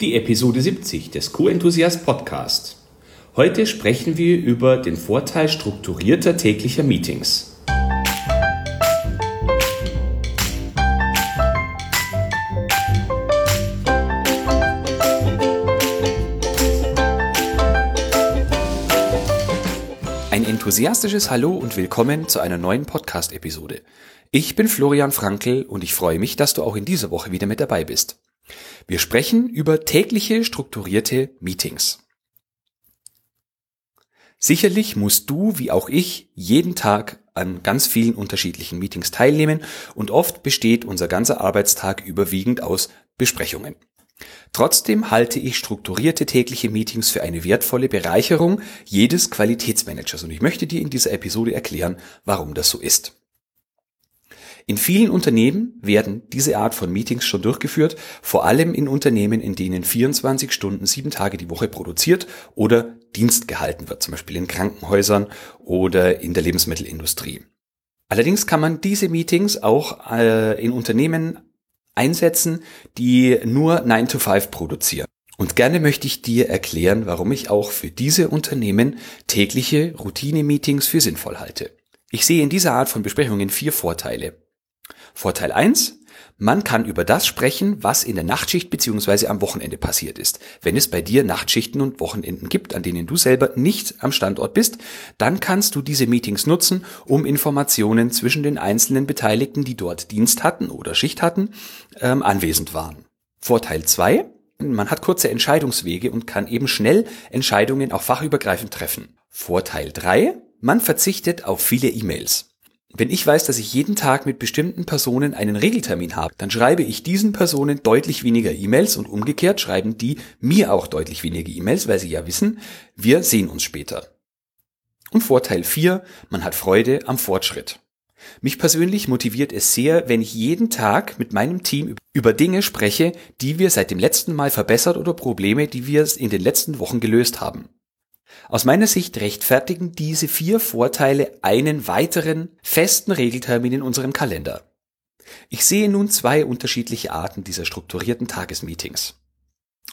die Episode 70 des Q-Enthusiast Podcast. Heute sprechen wir über den Vorteil strukturierter täglicher Meetings. Ein enthusiastisches Hallo und willkommen zu einer neuen Podcast-Episode. Ich bin Florian Frankl und ich freue mich, dass du auch in dieser Woche wieder mit dabei bist. Wir sprechen über tägliche strukturierte Meetings. Sicherlich musst du, wie auch ich, jeden Tag an ganz vielen unterschiedlichen Meetings teilnehmen und oft besteht unser ganzer Arbeitstag überwiegend aus Besprechungen. Trotzdem halte ich strukturierte tägliche Meetings für eine wertvolle Bereicherung jedes Qualitätsmanagers und ich möchte dir in dieser Episode erklären, warum das so ist. In vielen Unternehmen werden diese Art von Meetings schon durchgeführt, vor allem in Unternehmen, in denen 24 Stunden, sieben Tage die Woche produziert oder Dienst gehalten wird, zum Beispiel in Krankenhäusern oder in der Lebensmittelindustrie. Allerdings kann man diese Meetings auch äh, in Unternehmen einsetzen, die nur 9 to 5 produzieren. Und gerne möchte ich dir erklären, warum ich auch für diese Unternehmen tägliche Routine-Meetings für sinnvoll halte. Ich sehe in dieser Art von Besprechungen vier Vorteile. Vorteil eins: Man kann über das sprechen, was in der Nachtschicht bzw. am Wochenende passiert ist. Wenn es bei dir Nachtschichten und Wochenenden gibt, an denen du selber nicht am Standort bist, dann kannst du diese Meetings nutzen, um Informationen zwischen den einzelnen Beteiligten, die dort Dienst hatten oder Schicht hatten, ähm, anwesend waren. Vorteil zwei: Man hat kurze Entscheidungswege und kann eben schnell Entscheidungen auch fachübergreifend treffen. Vorteil drei: Man verzichtet auf viele E-Mails. Wenn ich weiß, dass ich jeden Tag mit bestimmten Personen einen Regeltermin habe, dann schreibe ich diesen Personen deutlich weniger E-Mails und umgekehrt schreiben die mir auch deutlich weniger E-Mails, weil sie ja wissen, wir sehen uns später. Und Vorteil 4, man hat Freude am Fortschritt. Mich persönlich motiviert es sehr, wenn ich jeden Tag mit meinem Team über Dinge spreche, die wir seit dem letzten Mal verbessert oder Probleme, die wir in den letzten Wochen gelöst haben. Aus meiner Sicht rechtfertigen diese vier Vorteile einen weiteren festen Regeltermin in unserem Kalender. Ich sehe nun zwei unterschiedliche Arten dieser strukturierten Tagesmeetings.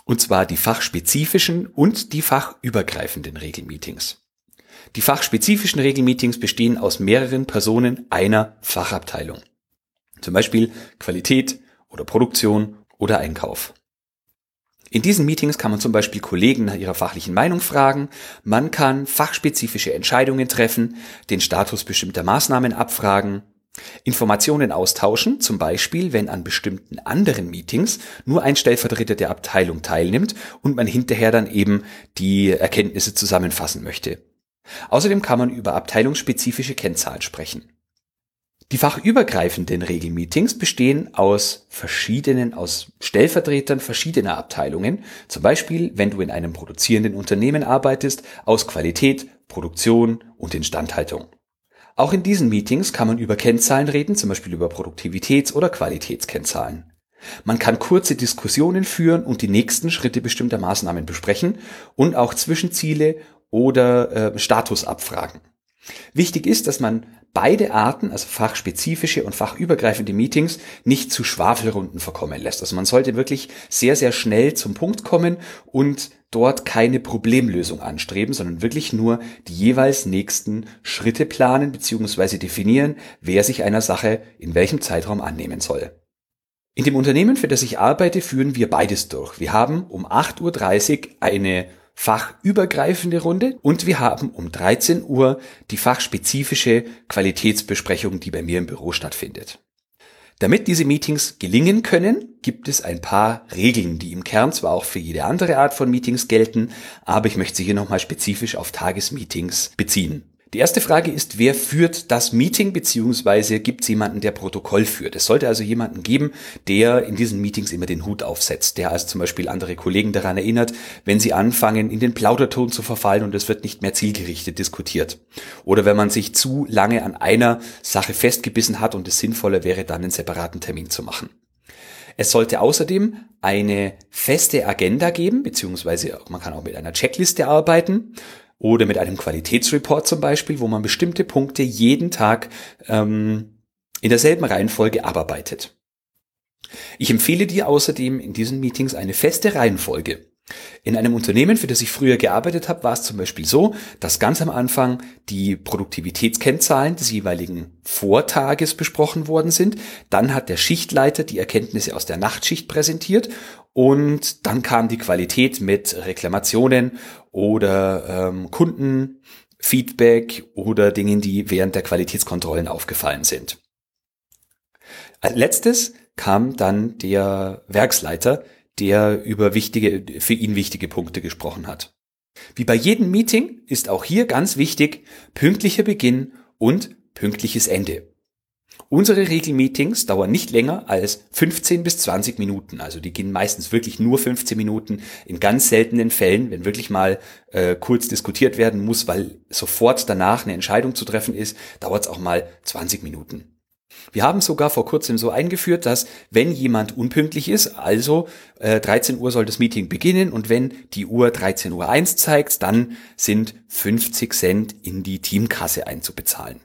Und zwar die fachspezifischen und die fachübergreifenden Regelmeetings. Die fachspezifischen Regelmeetings bestehen aus mehreren Personen einer Fachabteilung. Zum Beispiel Qualität oder Produktion oder Einkauf. In diesen Meetings kann man zum Beispiel Kollegen nach ihrer fachlichen Meinung fragen, man kann fachspezifische Entscheidungen treffen, den Status bestimmter Maßnahmen abfragen, Informationen austauschen, zum Beispiel wenn an bestimmten anderen Meetings nur ein Stellvertreter der Abteilung teilnimmt und man hinterher dann eben die Erkenntnisse zusammenfassen möchte. Außerdem kann man über abteilungsspezifische Kennzahlen sprechen. Die fachübergreifenden Regelmeetings bestehen aus verschiedenen, aus Stellvertretern verschiedener Abteilungen, zum Beispiel, wenn du in einem produzierenden Unternehmen arbeitest, aus Qualität, Produktion und Instandhaltung. Auch in diesen Meetings kann man über Kennzahlen reden, zum Beispiel über Produktivitäts- oder Qualitätskennzahlen. Man kann kurze Diskussionen führen und die nächsten Schritte bestimmter Maßnahmen besprechen und auch Zwischenziele oder äh, Status abfragen. Wichtig ist, dass man beide Arten, also fachspezifische und fachübergreifende Meetings, nicht zu Schwafelrunden verkommen lässt. Also man sollte wirklich sehr, sehr schnell zum Punkt kommen und dort keine Problemlösung anstreben, sondern wirklich nur die jeweils nächsten Schritte planen bzw. definieren, wer sich einer Sache in welchem Zeitraum annehmen soll. In dem Unternehmen, für das ich arbeite, führen wir beides durch. Wir haben um 8.30 Uhr eine fachübergreifende Runde und wir haben um 13 Uhr die fachspezifische Qualitätsbesprechung, die bei mir im Büro stattfindet. Damit diese Meetings gelingen können, gibt es ein paar Regeln, die im Kern zwar auch für jede andere Art von Meetings gelten, aber ich möchte sie hier nochmal spezifisch auf Tagesmeetings beziehen. Die erste Frage ist, wer führt das Meeting beziehungsweise gibt es jemanden, der Protokoll führt? Es sollte also jemanden geben, der in diesen Meetings immer den Hut aufsetzt, der also zum Beispiel andere Kollegen daran erinnert, wenn sie anfangen, in den Plauderton zu verfallen und es wird nicht mehr zielgerichtet diskutiert. Oder wenn man sich zu lange an einer Sache festgebissen hat und es sinnvoller wäre, dann einen separaten Termin zu machen. Es sollte außerdem eine feste Agenda geben, beziehungsweise man kann auch mit einer Checkliste arbeiten oder mit einem Qualitätsreport zum Beispiel, wo man bestimmte Punkte jeden Tag ähm, in derselben Reihenfolge abarbeitet. Ich empfehle dir außerdem in diesen Meetings eine feste Reihenfolge. In einem Unternehmen, für das ich früher gearbeitet habe, war es zum Beispiel so, dass ganz am Anfang die Produktivitätskennzahlen des jeweiligen Vortages besprochen worden sind. Dann hat der Schichtleiter die Erkenntnisse aus der Nachtschicht präsentiert und dann kam die Qualität mit Reklamationen oder ähm, Kundenfeedback oder Dingen, die während der Qualitätskontrollen aufgefallen sind. Als letztes kam dann der Werksleiter, der über wichtige, für ihn wichtige Punkte gesprochen hat. Wie bei jedem Meeting ist auch hier ganz wichtig pünktlicher Beginn und pünktliches Ende. Unsere Regelmeetings dauern nicht länger als 15 bis 20 Minuten. Also die gehen meistens wirklich nur 15 Minuten. In ganz seltenen Fällen, wenn wirklich mal äh, kurz diskutiert werden muss, weil sofort danach eine Entscheidung zu treffen ist, dauert es auch mal 20 Minuten. Wir haben sogar vor kurzem so eingeführt, dass wenn jemand unpünktlich ist, also äh, 13 Uhr soll das Meeting beginnen und wenn die Uhr 13 Uhr 1 zeigt, dann sind 50 Cent in die Teamkasse einzubezahlen.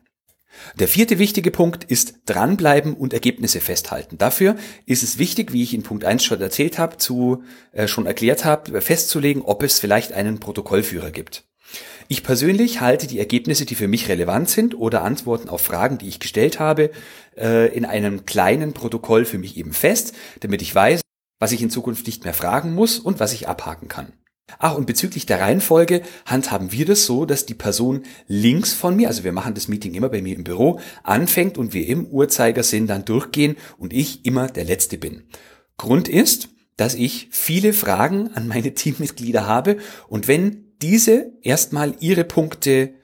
Der vierte wichtige Punkt ist dranbleiben und Ergebnisse festhalten. Dafür ist es wichtig, wie ich in Punkt 1 schon erzählt habe, zu, äh, schon erklärt habe, festzulegen, ob es vielleicht einen Protokollführer gibt. Ich persönlich halte die Ergebnisse, die für mich relevant sind oder Antworten auf Fragen, die ich gestellt habe, äh, in einem kleinen Protokoll für mich eben fest, damit ich weiß, was ich in Zukunft nicht mehr fragen muss und was ich abhaken kann. Ach, und bezüglich der Reihenfolge handhaben wir das so, dass die Person links von mir, also wir machen das Meeting immer bei mir im Büro, anfängt und wir im Uhrzeigersinn dann durchgehen und ich immer der Letzte bin. Grund ist, dass ich viele Fragen an meine Teammitglieder habe und wenn diese erstmal ihre Punkte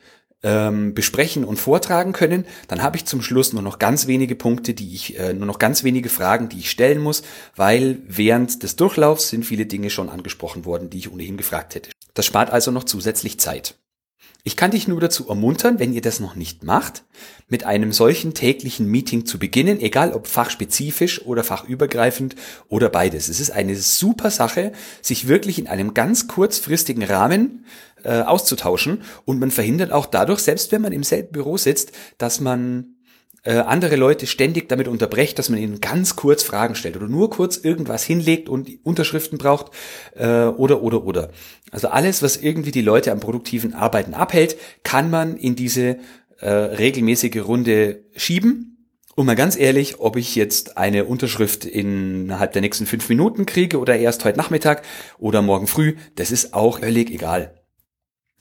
ähm, besprechen und vortragen können, dann habe ich zum Schluss nur noch ganz wenige Punkte, die ich, äh, nur noch ganz wenige Fragen, die ich stellen muss, weil während des Durchlaufs sind viele Dinge schon angesprochen worden, die ich ohnehin gefragt hätte. Das spart also noch zusätzlich Zeit. Ich kann dich nur dazu ermuntern, wenn ihr das noch nicht macht, mit einem solchen täglichen Meeting zu beginnen, egal ob fachspezifisch oder fachübergreifend oder beides. Es ist eine super Sache, sich wirklich in einem ganz kurzfristigen Rahmen äh, auszutauschen und man verhindert auch dadurch, selbst wenn man im selben Büro sitzt, dass man äh, andere Leute ständig damit unterbrecht, dass man ihnen ganz kurz Fragen stellt oder nur kurz irgendwas hinlegt und Unterschriften braucht äh, oder oder oder. Also alles, was irgendwie die Leute am produktiven Arbeiten abhält, kann man in diese äh, regelmäßige Runde schieben. Und mal ganz ehrlich, ob ich jetzt eine Unterschrift innerhalb der nächsten fünf Minuten kriege oder erst heute Nachmittag oder morgen früh, das ist auch völlig egal.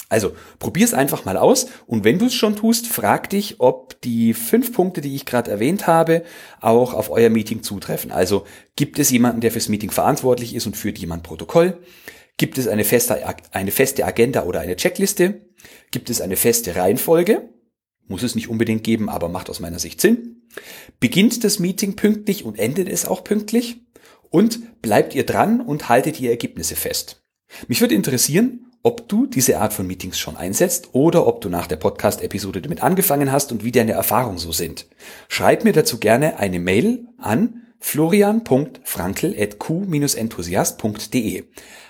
Also probier's einfach mal aus und wenn du es schon tust, frag dich, ob die fünf Punkte, die ich gerade erwähnt habe, auch auf euer Meeting zutreffen. Also gibt es jemanden, der fürs Meeting verantwortlich ist und führt jemand Protokoll? Gibt es eine feste, eine feste Agenda oder eine Checkliste? Gibt es eine feste Reihenfolge? Muss es nicht unbedingt geben, aber macht aus meiner Sicht Sinn. Beginnt das Meeting pünktlich und endet es auch pünktlich? Und bleibt ihr dran und haltet die Ergebnisse fest? Mich würde interessieren, ob du diese Art von Meetings schon einsetzt oder ob du nach der Podcast-Episode damit angefangen hast und wie deine Erfahrungen so sind. Schreib mir dazu gerne eine Mail an florian.frankel.q-enthusiast.de.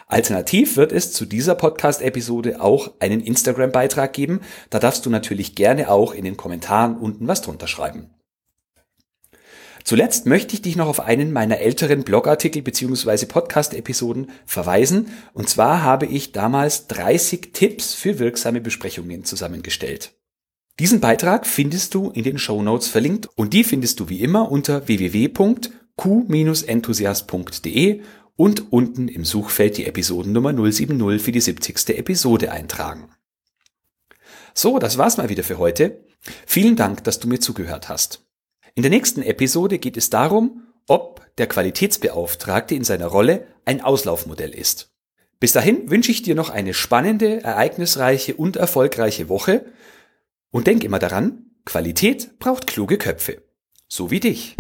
Alternativ wird es zu dieser Podcast-Episode auch einen Instagram-Beitrag geben. Da darfst du natürlich gerne auch in den Kommentaren unten was drunter schreiben. Zuletzt möchte ich dich noch auf einen meiner älteren Blogartikel bzw. Podcast-Episoden verweisen. Und zwar habe ich damals 30 Tipps für wirksame Besprechungen zusammengestellt. Diesen Beitrag findest du in den Show Notes verlinkt und die findest du wie immer unter www.q-enthusiast.de und unten im Suchfeld die Episodennummer 070 für die 70. Episode eintragen. So, das war's mal wieder für heute. Vielen Dank, dass du mir zugehört hast. In der nächsten Episode geht es darum, ob der Qualitätsbeauftragte in seiner Rolle ein Auslaufmodell ist. Bis dahin wünsche ich dir noch eine spannende, ereignisreiche und erfolgreiche Woche und denk immer daran, Qualität braucht kluge Köpfe. So wie dich.